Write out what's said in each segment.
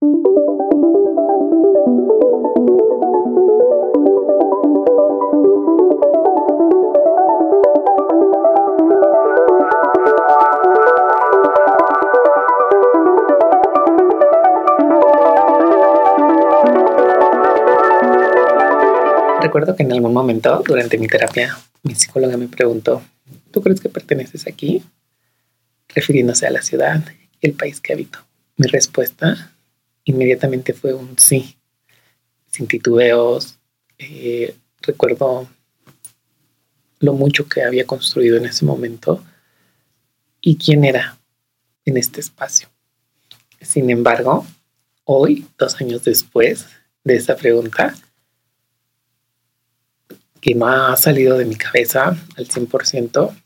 Recuerdo que en algún momento durante mi terapia mi psicóloga me preguntó, ¿tú crees que perteneces aquí? refiriéndose a la ciudad y el país que habito. Mi respuesta inmediatamente fue un sí, sin titubeos. Eh, recuerdo lo mucho que había construido en ese momento y quién era en este espacio. Sin embargo, hoy, dos años después de esa pregunta, que no ha salido de mi cabeza al 100%,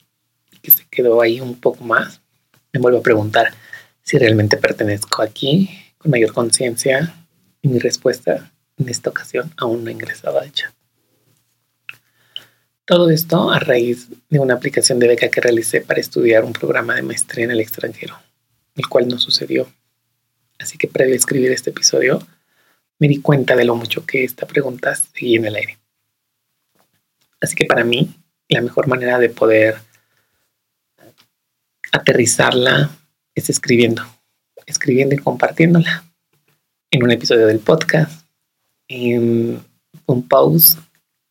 que se quedó ahí un poco más, me vuelvo a preguntar si realmente pertenezco aquí con mayor conciencia y mi respuesta en esta ocasión aún no ha ingresado al chat. Todo esto a raíz de una aplicación de beca que realicé para estudiar un programa de maestría en el extranjero, el cual no sucedió. Así que previo a escribir este episodio, me di cuenta de lo mucho que esta pregunta seguía en el aire. Así que para mí, la mejor manera de poder aterrizarla es escribiendo, escribiendo y compartiéndola en un episodio del podcast, en un post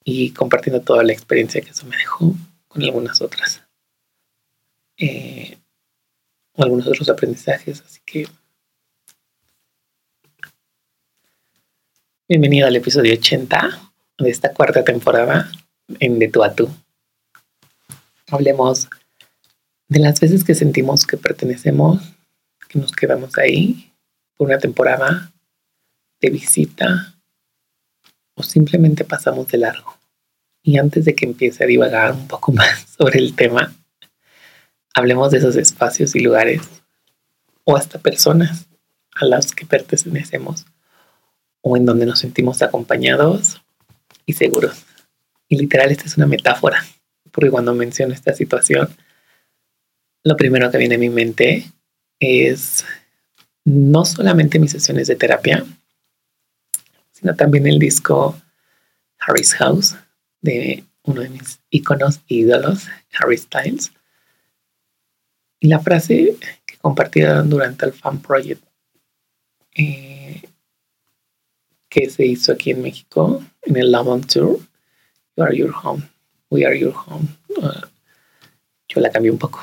y compartiendo toda la experiencia que eso me dejó con algunas otras. Eh, algunos otros aprendizajes. Así que bienvenido al episodio 80 de esta cuarta temporada en De tú a tú. Hablemos de las veces que sentimos que pertenecemos, nos quedamos ahí por una temporada de visita o simplemente pasamos de largo. Y antes de que empiece a divagar un poco más sobre el tema, hablemos de esos espacios y lugares o hasta personas a las que pertenecemos o en donde nos sentimos acompañados y seguros. Y literal, esta es una metáfora, porque cuando menciono esta situación, lo primero que viene a mi mente es no solamente mis sesiones de terapia, sino también el disco Harry's House de uno de mis iconos e ídolos, Harry Styles. Y la frase que compartieron durante el Fan Project eh, que se hizo aquí en México, en el on Tour, You are your home. We are your home. Uh, yo la cambié un poco.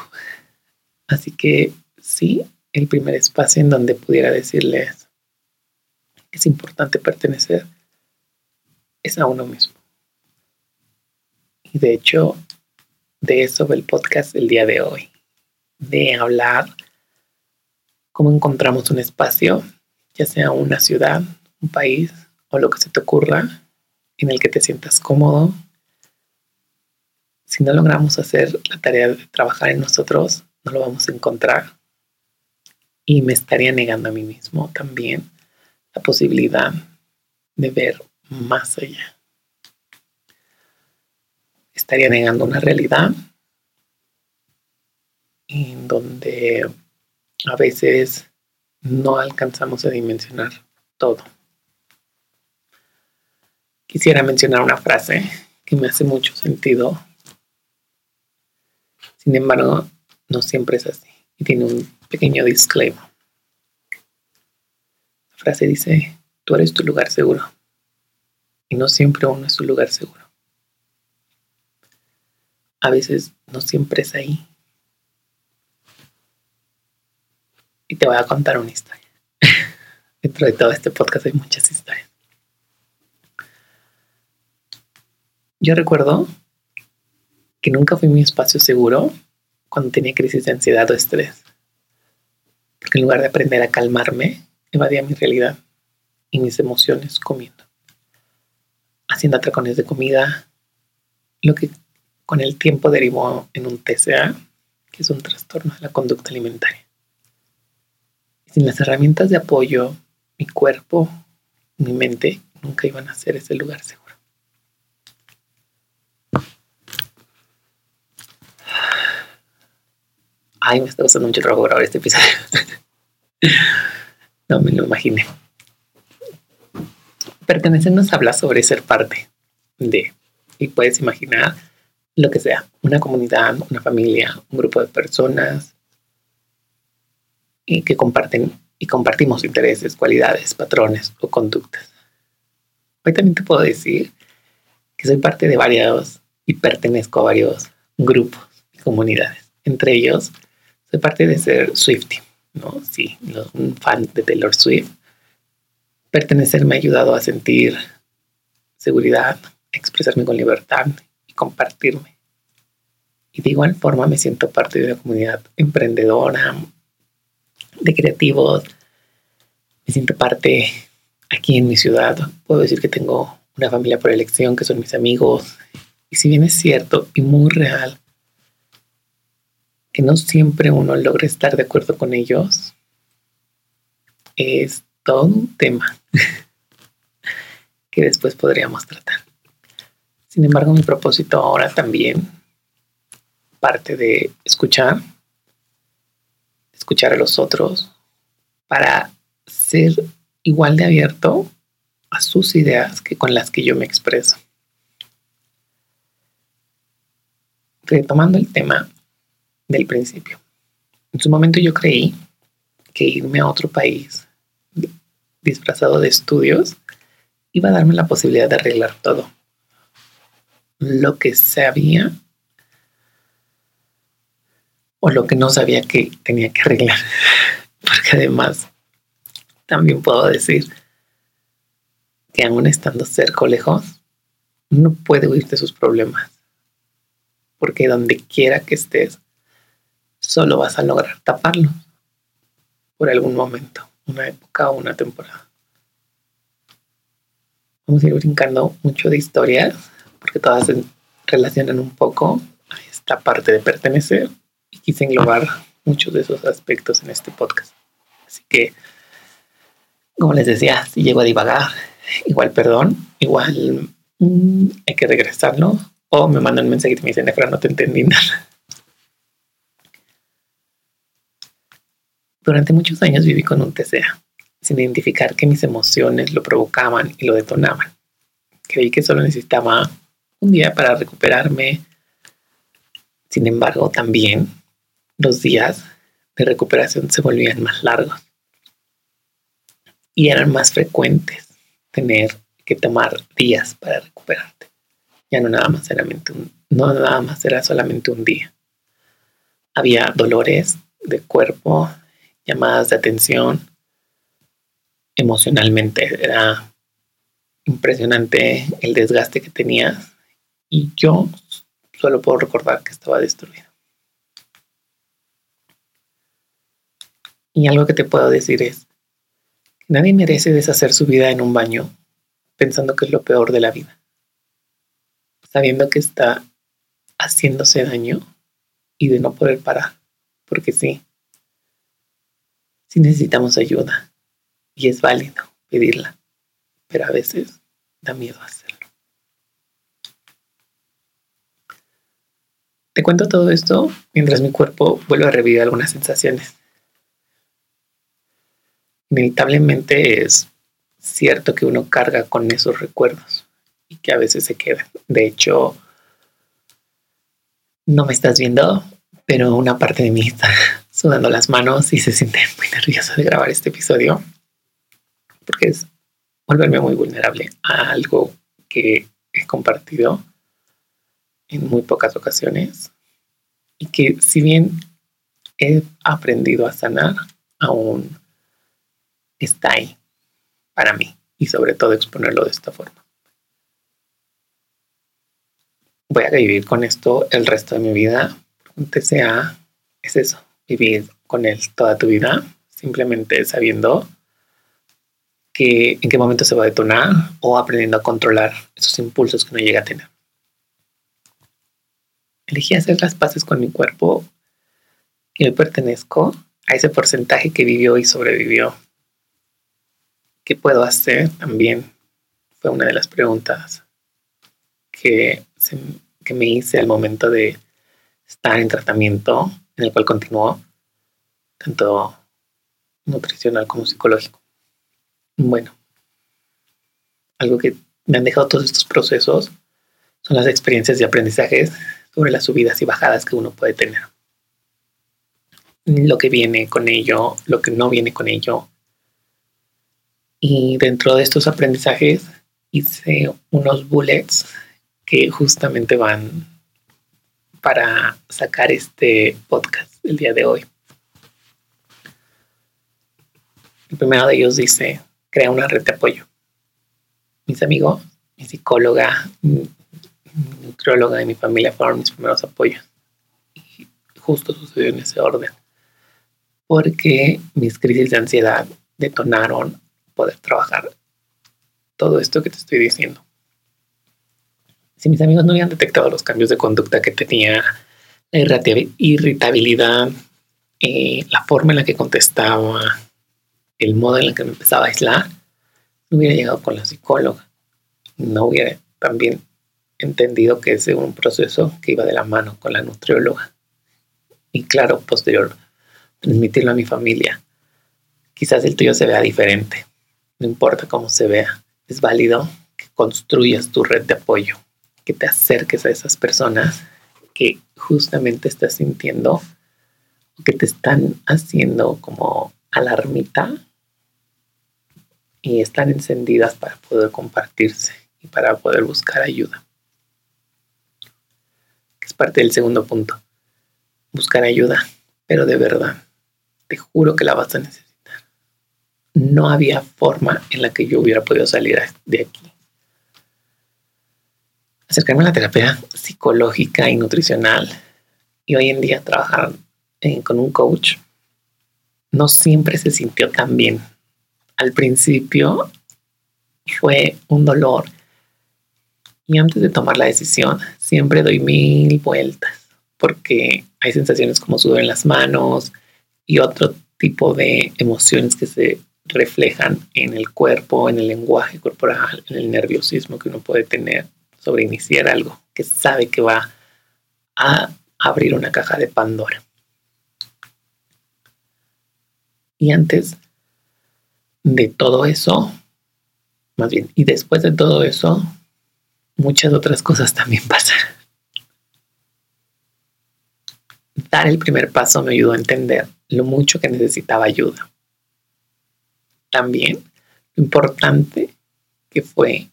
Así que sí, el primer espacio en donde pudiera decirles que es importante pertenecer es a uno mismo. Y de hecho, de eso va el podcast el día de hoy. De hablar cómo encontramos un espacio, ya sea una ciudad, un país o lo que se te ocurra, en el que te sientas cómodo. Si no logramos hacer la tarea de trabajar en nosotros, no lo vamos a encontrar. Y me estaría negando a mí mismo también la posibilidad de ver más allá. Estaría negando una realidad en donde a veces no alcanzamos a dimensionar todo. Quisiera mencionar una frase que me hace mucho sentido. Sin embargo, no siempre es así. Y tiene un pequeño disclaimer. La frase dice, tú eres tu lugar seguro. Y no siempre uno es su lugar seguro. A veces no siempre es ahí. Y te voy a contar una historia. Dentro de todo este podcast hay muchas historias. Yo recuerdo que nunca fui mi espacio seguro cuando tenía crisis de ansiedad o estrés. Porque en lugar de aprender a calmarme, evadía mi realidad y mis emociones comiendo. Haciendo atracones de comida, lo que con el tiempo derivó en un TCA, que es un trastorno de la conducta alimentaria. sin las herramientas de apoyo, mi cuerpo, mi mente nunca iban a ser ese lugar seguro. Ay, me está gustando mucho trabajo grabar este episodio. no me lo imaginé. Pertenecer nos habla sobre ser parte de, y puedes imaginar lo que sea, una comunidad, una familia, un grupo de personas y que comparten y compartimos intereses, cualidades, patrones o conductas. Hoy también te puedo decir que soy parte de varios y pertenezco a varios grupos y comunidades. Entre ellos, soy parte de ser Swifty, ¿no? Sí, un fan de Taylor Swift Pertenecer me ha ayudado a sentir seguridad, expresarme con libertad y compartirme. Y de igual forma me siento parte de una comunidad emprendedora, de creativos. Me siento parte aquí en mi ciudad. Puedo decir que tengo una familia por elección, que son mis amigos. Y si bien es cierto y muy real que no siempre uno logra estar de acuerdo con ellos, es todo un tema que después podríamos tratar. Sin embargo, mi propósito ahora también parte de escuchar, escuchar a los otros para ser igual de abierto a sus ideas que con las que yo me expreso. Retomando el tema del principio. En su momento yo creí que irme a otro país disfrazado de estudios, iba a darme la posibilidad de arreglar todo. Lo que sabía o lo que no sabía que tenía que arreglar. Porque además, también puedo decir que aún estando cerca o lejos, no puede huir de sus problemas. Porque donde quiera que estés, solo vas a lograr taparlo por algún momento una época o una temporada. Vamos a ir brincando mucho de historias porque todas se relacionan un poco a esta parte de pertenecer y quise englobar muchos de esos aspectos en este podcast. Así que, como les decía, si llego a divagar, igual perdón, igual mm, hay que regresarlo o me mandan un mensaje y me dicen, Efra, no te entendí nada. Durante muchos años viví con un TCA, sin identificar que mis emociones lo provocaban y lo detonaban. Creí que solo necesitaba un día para recuperarme. Sin embargo, también los días de recuperación se volvían más largos y eran más frecuentes tener que tomar días para recuperarte. Ya no nada más era, un, no nada más era solamente un día. Había dolores de cuerpo, llamadas de atención. Emocionalmente era impresionante el desgaste que tenía y yo solo puedo recordar que estaba destruido. Y algo que te puedo decir es que nadie merece deshacer su vida en un baño pensando que es lo peor de la vida, sabiendo que está haciéndose daño y de no poder parar, porque sí, si necesitamos ayuda y es válido pedirla, pero a veces da miedo hacerlo. Te cuento todo esto mientras mi cuerpo vuelve a revivir algunas sensaciones. Inevitablemente es cierto que uno carga con esos recuerdos y que a veces se quedan. De hecho, no me estás viendo, pero una parte de mí está sudando las manos y se siente muy nerviosa de grabar este episodio porque es volverme muy vulnerable a algo que he compartido en muy pocas ocasiones y que si bien he aprendido a sanar, aún está ahí para mí y sobre todo exponerlo de esta forma. Voy a vivir con esto el resto de mi vida. sea, es eso, vivir con él toda tu vida, simplemente sabiendo que en qué momento se va a detonar o aprendiendo a controlar esos impulsos que no llega a tener. Elegí hacer las paces con mi cuerpo y hoy pertenezco a ese porcentaje que vivió y sobrevivió. ¿Qué puedo hacer? También fue una de las preguntas que, que me hice al momento de estar en tratamiento en el cual continuó, tanto nutricional como psicológico. Bueno, algo que me han dejado todos estos procesos son las experiencias y aprendizajes sobre las subidas y bajadas que uno puede tener. Lo que viene con ello, lo que no viene con ello. Y dentro de estos aprendizajes hice unos bullets que justamente van para sacar este podcast el día de hoy. El primero de ellos dice, crea una red de apoyo. Mis amigos, mi psicóloga, mi nutrióloga y mi familia fueron mis primeros apoyos. Y justo sucedió en ese orden. Porque mis crisis de ansiedad detonaron poder trabajar todo esto que te estoy diciendo. Si mis amigos no habían detectado los cambios de conducta que tenía, la irritabilidad, eh, la forma en la que contestaba, el modo en el que me empezaba a aislar, no hubiera llegado con la psicóloga. No hubiera también entendido que es un proceso que iba de la mano con la nutrióloga. Y claro, posterior, transmitirlo a mi familia. Quizás el tuyo se vea diferente. No importa cómo se vea. Es válido que construyas tu red de apoyo, que te acerques a esas personas que justamente estás sintiendo que te están haciendo como alarmita y están encendidas para poder compartirse y para poder buscar ayuda. Es parte del segundo punto. Buscar ayuda, pero de verdad, te juro que la vas a necesitar. No había forma en la que yo hubiera podido salir de aquí. Acercarme a la terapia psicológica y nutricional y hoy en día trabajar eh, con un coach no siempre se sintió tan bien al principio fue un dolor. Y antes de tomar la decisión, siempre doy mil vueltas porque hay sensaciones como sudor en las manos y otro tipo de emociones que se reflejan en el cuerpo, en el lenguaje corporal, en el nerviosismo que uno puede tener sobre iniciar algo que sabe que va a abrir una caja de Pandora. Y antes de todo eso, más bien, y después de todo eso, muchas otras cosas también pasan. Dar el primer paso me ayudó a entender lo mucho que necesitaba ayuda. También lo importante que fue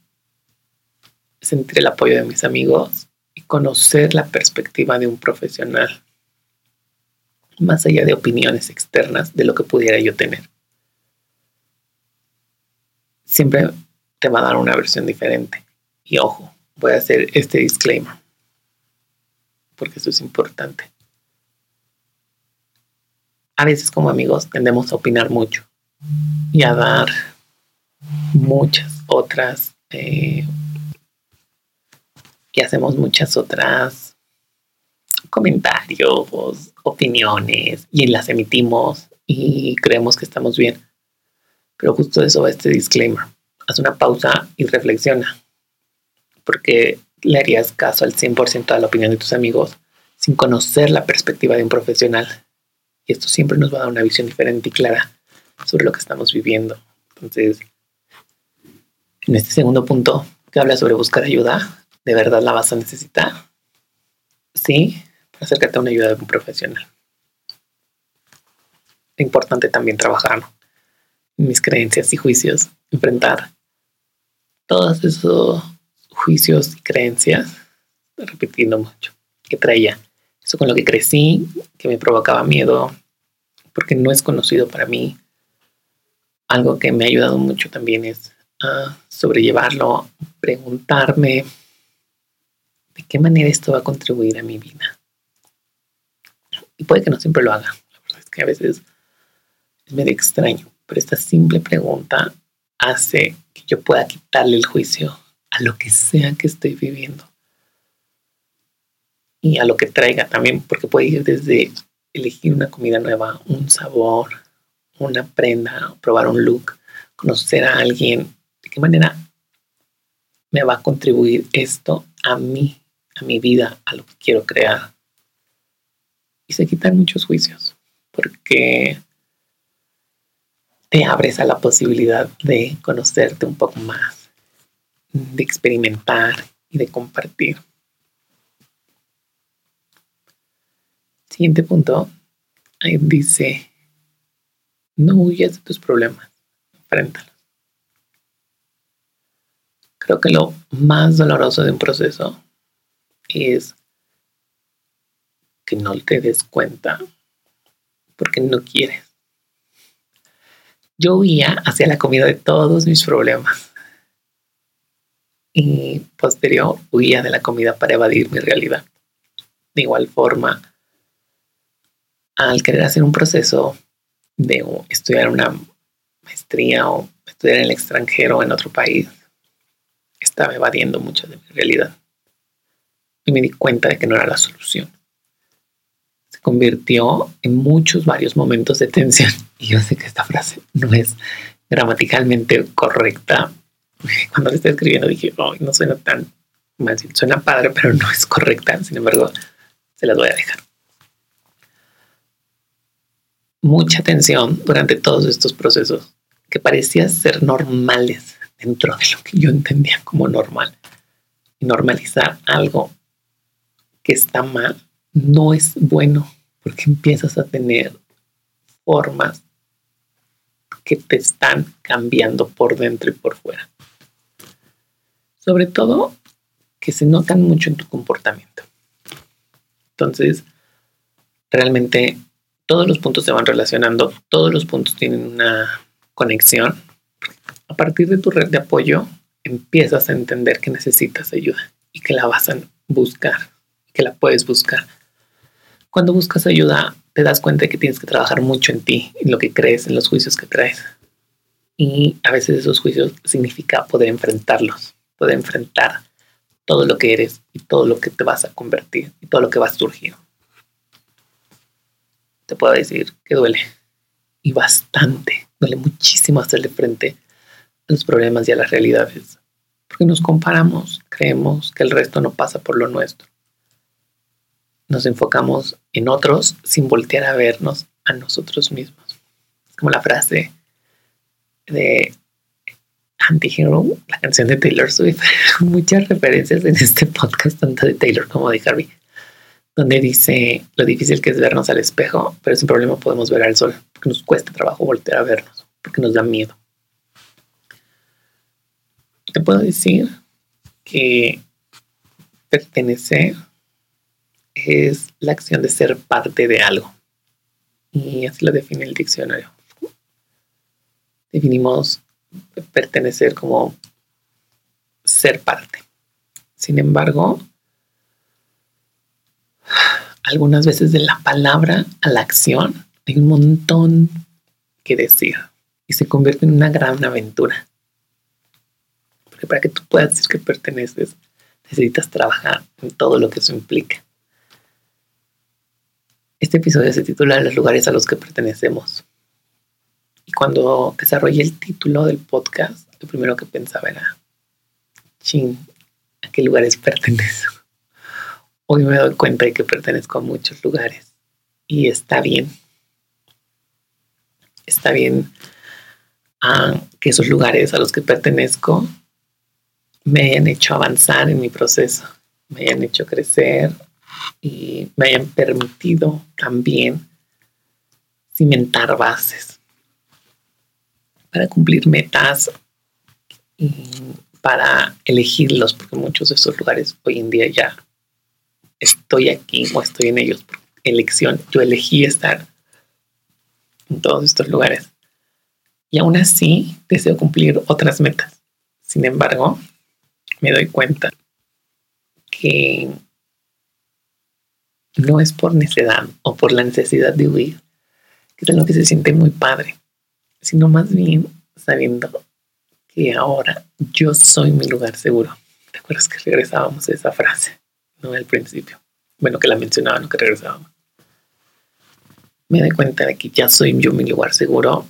sentir el apoyo de mis amigos y conocer la perspectiva de un profesional, más allá de opiniones externas de lo que pudiera yo tener siempre te va a dar una versión diferente. Y ojo, voy a hacer este disclaimer, porque eso es importante. A veces como amigos tendemos a opinar mucho y a dar muchas otras, eh, y hacemos muchas otras comentarios, opiniones, y las emitimos y creemos que estamos bien. Pero justo eso va este disclaimer. Haz una pausa y reflexiona. Porque le harías caso al 100% a la opinión de tus amigos sin conocer la perspectiva de un profesional. Y esto siempre nos va a dar una visión diferente y clara sobre lo que estamos viviendo. Entonces, en este segundo punto que habla sobre buscar ayuda, ¿de verdad la vas a necesitar? Sí, acércate a una ayuda de un profesional. Es importante también trabajar mis creencias y juicios, enfrentar todos esos juicios y creencias, repitiendo mucho, que traía. Eso con lo que crecí, que me provocaba miedo, porque no es conocido para mí. Algo que me ha ayudado mucho también es a sobrellevarlo, preguntarme de qué manera esto va a contribuir a mi vida. Y puede que no siempre lo haga. La verdad es que a veces es medio extraño pero esta simple pregunta hace que yo pueda quitarle el juicio a lo que sea que estoy viviendo. Y a lo que traiga también, porque puede ir desde elegir una comida nueva, un sabor, una prenda, probar un look, conocer a alguien. ¿De qué manera me va a contribuir esto a mí, a mi vida, a lo que quiero crear? Y se quitan muchos juicios, porque te abres a la posibilidad de conocerte un poco más de experimentar y de compartir. Siguiente punto, ahí dice, no huyas de tus problemas, enfréntalos. Creo que lo más doloroso de un proceso es que no te des cuenta porque no quieres. Yo huía hacia la comida de todos mis problemas y posterior huía de la comida para evadir mi realidad. De igual forma, al querer hacer un proceso de estudiar una maestría o estudiar en el extranjero en otro país, estaba evadiendo mucho de mi realidad. Y me di cuenta de que no era la solución. Se convirtió en muchos, varios momentos de tensión. Y yo sé que esta frase no es gramaticalmente correcta. Cuando la estaba escribiendo dije, no suena tan suena padre, pero no es correcta. Sin embargo, se las voy a dejar. Mucha tensión durante todos estos procesos que parecían ser normales dentro de lo que yo entendía como normal. Normalizar algo que está mal no es bueno porque empiezas a tener formas que te están cambiando por dentro y por fuera. Sobre todo que se notan mucho en tu comportamiento. Entonces, realmente todos los puntos se van relacionando, todos los puntos tienen una conexión a partir de tu red de apoyo, empiezas a entender que necesitas ayuda y que la vas a buscar, que la puedes buscar. Cuando buscas ayuda, te das cuenta de que tienes que trabajar mucho en ti, en lo que crees, en los juicios que traes. Y a veces esos juicios significa poder enfrentarlos, poder enfrentar todo lo que eres y todo lo que te vas a convertir y todo lo que va a surgir. Te puedo decir que duele y bastante, duele muchísimo hacerle frente los problemas y a las realidades, porque nos comparamos, creemos que el resto no pasa por lo nuestro. Nos enfocamos en otros sin voltear a vernos a nosotros mismos. Es como la frase de Anti-Hero, la canción de Taylor Swift, muchas referencias en este podcast, tanto de Taylor como de Harvey, donde dice lo difícil que es vernos al espejo, pero sin problema podemos ver al sol, porque nos cuesta trabajo voltear a vernos, porque nos da miedo te puedo decir que pertenecer es la acción de ser parte de algo. Y así lo define el diccionario. Definimos pertenecer como ser parte. Sin embargo, algunas veces de la palabra a la acción hay un montón que decir y se convierte en una gran aventura para que tú puedas decir que perteneces, necesitas trabajar en todo lo que eso implica. Este episodio se titula Los lugares a los que pertenecemos. Y cuando desarrollé el título del podcast, lo primero que pensaba era, ching, ¿a qué lugares pertenezco? Hoy me doy cuenta de que pertenezco a muchos lugares y está bien. Está bien ah, que esos lugares a los que pertenezco me hayan hecho avanzar en mi proceso, me hayan hecho crecer y me hayan permitido también cimentar bases para cumplir metas y para elegirlos, porque muchos de esos lugares hoy en día ya estoy aquí o estoy en ellos por elección. Yo elegí estar en todos estos lugares. Y aún así deseo cumplir otras metas. Sin embargo, me doy cuenta que no es por necedad o por la necesidad de huir, que es lo que se siente muy padre, sino más bien sabiendo que ahora yo soy mi lugar seguro. ¿Te acuerdas que regresábamos a esa frase? No al principio. Bueno, que la mencionaba, que regresábamos. Me doy cuenta de que ya soy yo mi lugar seguro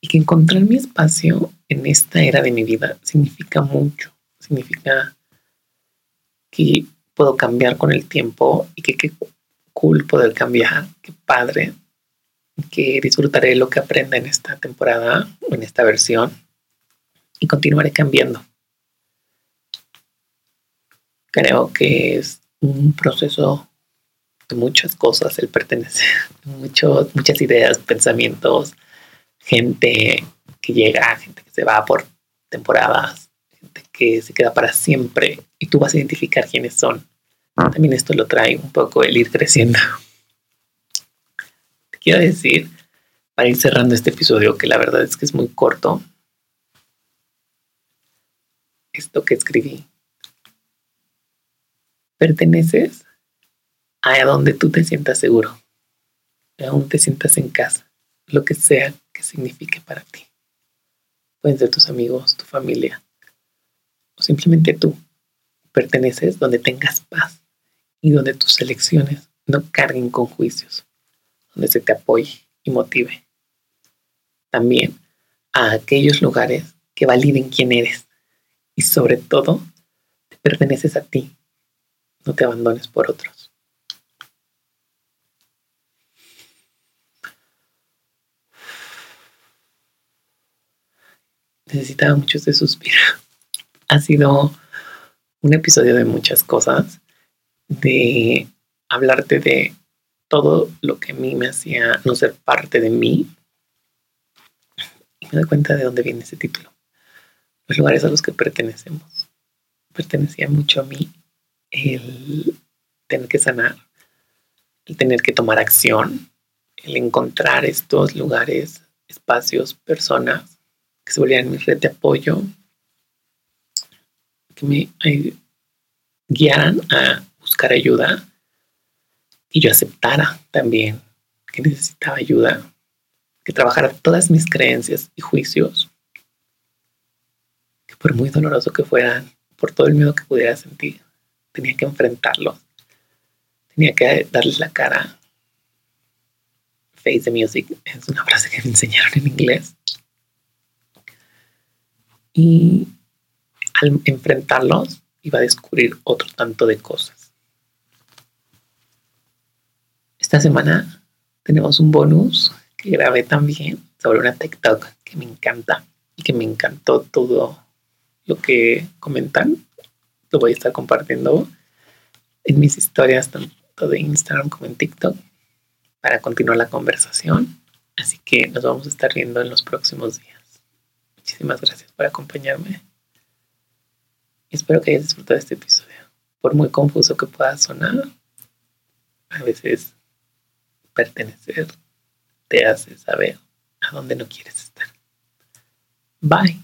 y que encontrar mi espacio en esta era de mi vida significa mucho significa que puedo cambiar con el tiempo y que qué cool poder cambiar, qué padre, que disfrutaré lo que aprenda en esta temporada en esta versión y continuaré cambiando. Creo que es un proceso de muchas cosas el pertenecer, muchos, muchas ideas, pensamientos, gente que llega, gente que se va por temporadas, que se queda para siempre y tú vas a identificar quiénes son. También esto lo trae un poco el ir creciendo. Te quiero decir, para ir cerrando este episodio, que la verdad es que es muy corto, esto que escribí. Perteneces a donde tú te sientas seguro, a donde te sientas en casa, lo que sea que signifique para ti. Pueden ser tus amigos, tu familia, simplemente tú. Perteneces donde tengas paz y donde tus elecciones no carguen con juicios, donde se te apoye y motive. También a aquellos lugares que validen quién eres y sobre todo te perteneces a ti. No te abandones por otros. Necesitaba mucho ese suspiro. Ha sido un episodio de muchas cosas, de hablarte de todo lo que a mí me hacía no ser parte de mí. Y me doy cuenta de dónde viene ese título los lugares a los que pertenecemos. Pertenecía mucho a mí el tener que sanar, el tener que tomar acción, el encontrar estos lugares, espacios, personas que se volvieran mi red de apoyo, que me eh, guiaran a buscar ayuda y yo aceptara también que necesitaba ayuda, que trabajara todas mis creencias y juicios por muy doloroso que fueran, por todo el miedo que pudiera sentir, tenía que enfrentarlo. Tenía que darles la cara. Face the music es una frase que me enseñaron en inglés. Y al enfrentarlos, iba a descubrir otro tanto de cosas. Esta semana tenemos un bonus que grabé también sobre una TikTok que me encanta y que me encantó todo lo que comentan. Lo voy a estar compartiendo en mis historias, tanto de Instagram como en TikTok, para continuar la conversación. Así que nos vamos a estar viendo en los próximos días. Muchísimas gracias por acompañarme. Espero que hayas disfrutado este episodio. Por muy confuso que pueda sonar, a veces pertenecer te hace saber a dónde no quieres estar. Bye.